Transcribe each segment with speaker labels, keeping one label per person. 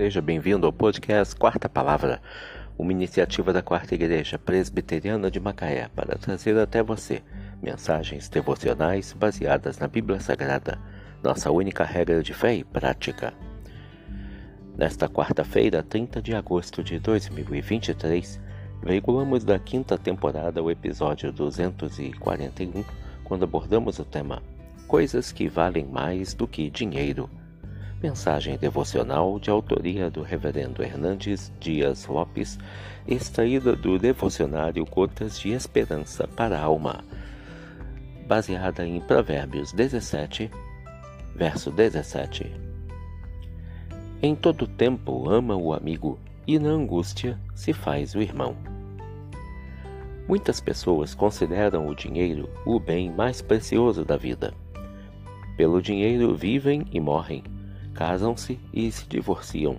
Speaker 1: Seja bem-vindo ao podcast Quarta Palavra, uma iniciativa da Quarta Igreja Presbiteriana de Macaé para trazer até você mensagens devocionais baseadas na Bíblia Sagrada, nossa única regra de fé e prática. Nesta quarta-feira, 30 de agosto de 2023, veiculamos da quinta temporada o episódio 241, quando abordamos o tema Coisas que valem mais do que dinheiro Mensagem devocional de autoria do Reverendo Hernandes Dias Lopes, extraída do devocionário Gotas de Esperança para a Alma, baseada em Provérbios 17, verso 17. Em todo tempo ama o amigo, e na angústia se faz o irmão. Muitas pessoas consideram o dinheiro o bem mais precioso da vida. Pelo dinheiro vivem e morrem casam-se e se divorciam,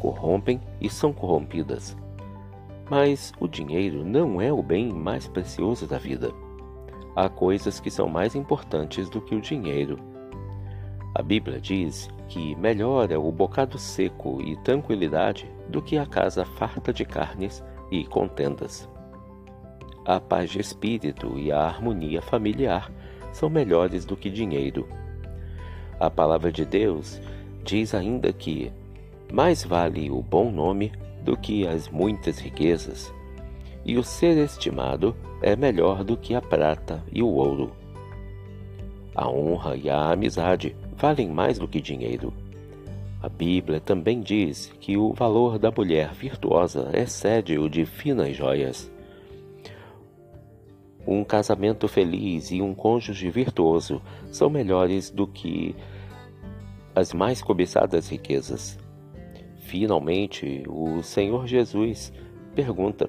Speaker 1: corrompem e são corrompidas. Mas o dinheiro não é o bem mais precioso da vida. Há coisas que são mais importantes do que o dinheiro. A Bíblia diz que melhor é o bocado seco e tranquilidade do que a casa farta de carnes e contendas. A paz de espírito e a harmonia familiar são melhores do que dinheiro. A palavra de Deus diz ainda que mais vale o bom nome do que as muitas riquezas, e o ser estimado é melhor do que a prata e o ouro. A honra e a amizade valem mais do que dinheiro. A Bíblia também diz que o valor da mulher virtuosa excede o de finas joias. Um casamento feliz e um cônjuge virtuoso são melhores do que as mais cobiçadas riquezas. Finalmente, o Senhor Jesus pergunta: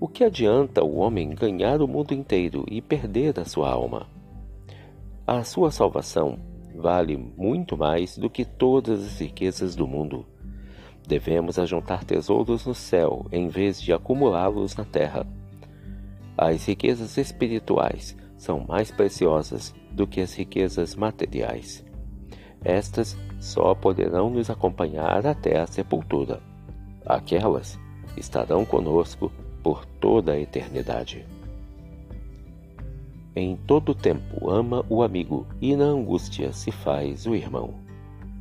Speaker 1: O que adianta o homem ganhar o mundo inteiro e perder a sua alma? A sua salvação vale muito mais do que todas as riquezas do mundo. Devemos ajuntar tesouros no céu em vez de acumulá-los na terra. As riquezas espirituais são mais preciosas do que as riquezas materiais. Estas só poderão nos acompanhar até a sepultura. Aquelas estarão conosco por toda a eternidade. Em todo tempo ama o amigo, e na angústia se faz o irmão.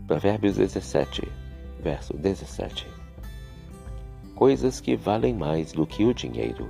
Speaker 1: Provérbios 17, verso 17. Coisas que valem mais do que o dinheiro.